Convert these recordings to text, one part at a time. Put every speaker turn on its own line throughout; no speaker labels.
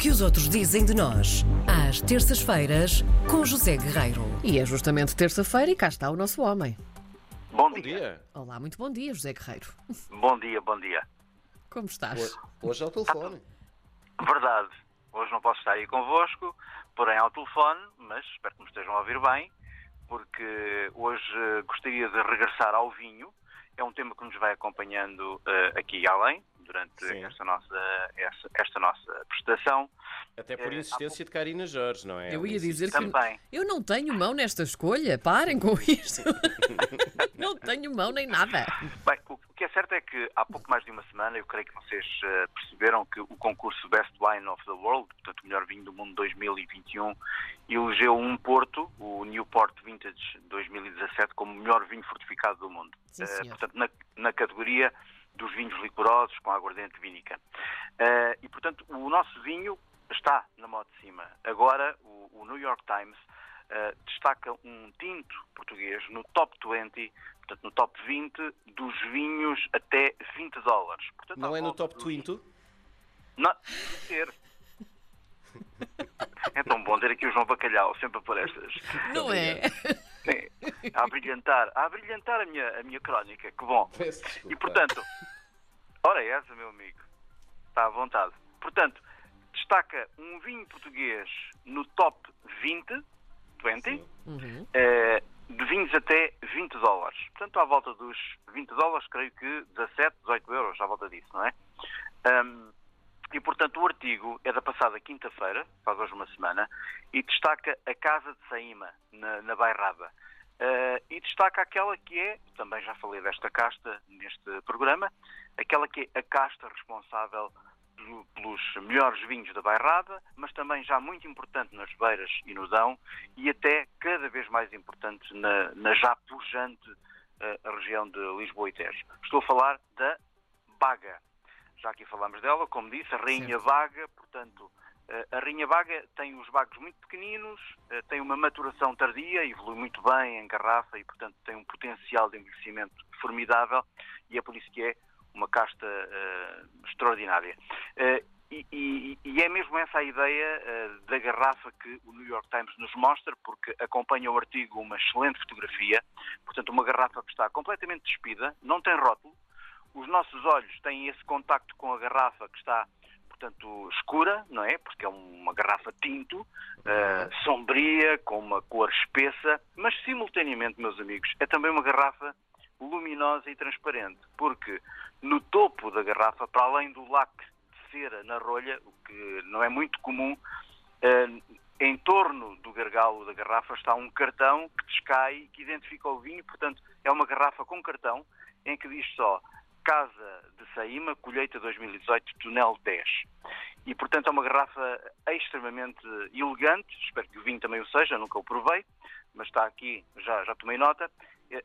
que os outros dizem de nós, às terças-feiras, com José Guerreiro.
E é justamente terça-feira e cá está o nosso homem.
Bom
Bom
dia.
dia.
Olá, muito bom dia, José Guerreiro.
Bom dia, bom dia.
Como estás?
Hoje, hoje é o telefone.
Verdade, hoje não posso estar aí convosco, porém ao telefone, mas espero que me estejam a ouvir bem, porque hoje gostaria de regressar ao vinho. É um tema que nos vai acompanhando eh, aqui e além, durante
Sim.
esta nossa, esta, esta nossa prestação.
Até por
É,
insistência de Karina Jorge, não é?
Eu ia dizer que
Também.
eu não tenho mão nesta escolha. Parem com isto. não tenho mão nem nada.
Bem, o que é certo é que há pouco mais de uma semana, eu creio que vocês eh, perceberam que o concurso Best Wine of the World, portanto o melhor vinho do mundo 2021, elegeu um Porto, o Newport Vintage 2017, como o melhor vinho fortificado do mundo.
Sim,
Eh,
senhor.
portanto, na, na categoria dos vinhos licorosos com aguardente vínica. Eh, e, portanto, o nosso vinho está na moda de cima. Agora, o, o New York Times eh, destaca um tinto português no top 20, portanto, no top 20 dos vinhos até 20 dólares. Portanto,
Não é no top
dos-
20?
Não, deve ser. É tão bom ter aqui o João Bacalhau, sempre por estas.
Não é?
Sim, a brilhantar, a brilhantar a minha, a minha crónica, que bom. E portanto, ora é essa, meu amigo, está à vontade. Portanto, destaca um vinho português no top 20, 20
Uhum.
eh, de vinhos até 20 dólares. Portanto, à volta dos 20 dólares, creio que 17, 18 euros, à volta disso, não é? Ahm, e, portanto, o artigo é da passada quinta-feira, faz hoje uma semana, e destaca a Casa de Saíma, na, na Bairrada. Ah, e destaca aquela que é, também já falei desta casta neste programa, aquela que é a casta responsável pelo- pelos melhores vinhos da Bairrada, mas também já muito importante nas Beiras e no Dão, e até cada vez mais importante na, na já pujante eh, região de Lisboa e Tejo. Estou a falar da Baga. Já aqui falamos dela, como disse, a Rainha Baga, portanto, a Rainha Baga tem os bagos muito pequeninos, eh, tem uma maturação tardia, evolui muito bem em garrafa e, portanto, tem um potencial de envelhecimento formidável e é por isso que é uma casta eh, extraordinária. Eh, e, e- e é mesmo essa a ideia eh, da garrafa que o New York Times nos mostra, porque acompanha o artigo uma excelente fotografia, portanto, uma garrafa que está completamente despida, não tem rótulo, os nossos olhos têm esse contacto com a garrafa que está, portanto, escura, não é? Porque é uma garrafa tinto, eh, sombria, com uma cor espessa, mas simultaneamente, meus amigos, é também uma garrafa luminosa e transparente, porque no topo da garrafa, para além do laque de cera na rolha, o que não é muito comum, eh, em torno do gargalo da garrafa está um cartão que descai, que identifica o vinho, portanto, é uma garrafa com cartão, em que diz só Casa de Saíma, colheita 2018, túnel 10. E, portanto, é uma garrafa extremamente elegante, espero que o vinho também o seja, nunca o provei, mas está aqui, já, já tomei nota,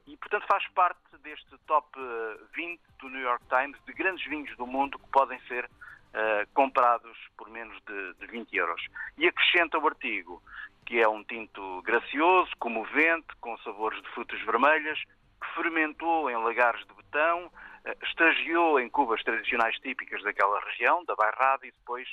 e, portanto, faz parte deste top eh, 20 do New York Times de grandes vinhos do mundo que podem ser eh, comprados por menos de, de 20 euros. E acrescenta o artigo que é um tinto gracioso, comovente, com sabores de frutas vermelhas, que fermentou em lagares de betão, eh, estagiou em cubas tradicionais típicas daquela região, da Bairrada, e depois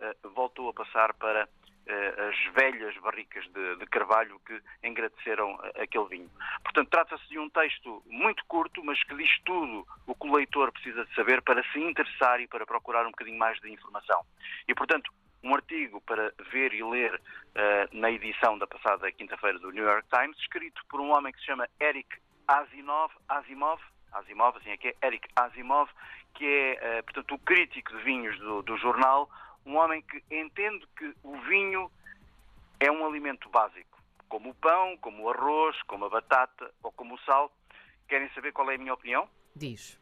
eh, voltou a passar para eh, as velhas barricas de, de carvalho que engrandeceram eh, aquele vinho. Portanto, trata-se de um texto muito curto, mas que diz tudo o que o leitor precisa de saber para se interessar e para procurar um bocadinho mais de informação. E, portanto, um artigo para ver e ler eh, na edição da passada quinta-feira do New York Times, escrito por um homem que se chama Eric Asimov, Asimov, Asimov, assim é que é, Eric Asimov, que é, eh, portanto, o crítico de vinhos do, do jornal, um homem que entende que o vinho é um alimento básico, como o pão, como o arroz, como a batata ou como o sal. Querem saber qual é a minha opinião?
Diz.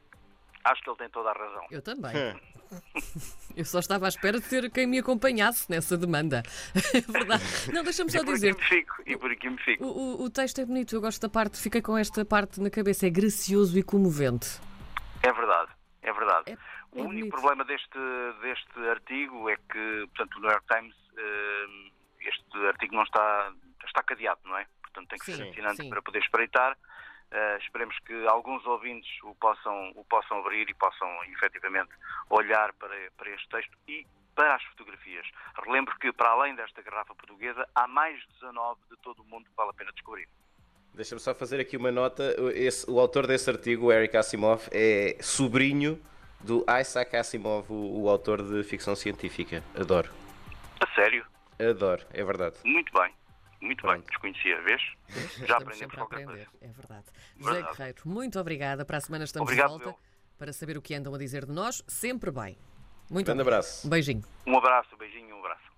Acho que ele tem toda a razão.
Eu também. Eu só estava à espera de ter quem me acompanhasse nessa demanda. É verdade. Não, deixa-me só dizer.
fico, e por aqui me fico.
O, o- o texto é bonito, eu gosto da parte, fiquei com esta parte na cabeça, é gracioso e comovente.
É verdade, é verdade.
É-
o
é
único
bonito.
problema deste, deste artigo é que, portanto, o New York Times, eh, este artigo não está, está cadeado, não é? Portanto, tem que ser
Sim,
assinante
sim.
para poder espreitar. Eh, esperemos que alguns ouvintes o possam, o possam abrir e possam efetivamente olhar para, para este texto e para as fotografias. Relembro que, para além desta garrafa portuguesa, há mais 19 de todo o mundo que vale a pena descobrir.
Deixa-me só fazer aqui uma nota. Esse- o autor desse artigo, Eric Asimov, é sobrinho do Isaac Asimov, o, o autor de ficção científica. Adoro.
A sério?
Adoro, é verdade.
Muito bem. Muito bem.
Pronto.
Desconhecia, vês? Já aprendemos
sempre a
qualquer
aprender,
coisa.
é verdade. José
Verdade.
Guerreiro, muito obrigada. Para a semana estamos
Obrigado,
de volta
eu.
para saber o que andam a dizer de nós, sempre bem. Muito
Grande
obrigada.
abraço.
Um beijinho.
Um abraço, um beijinho, um abraço.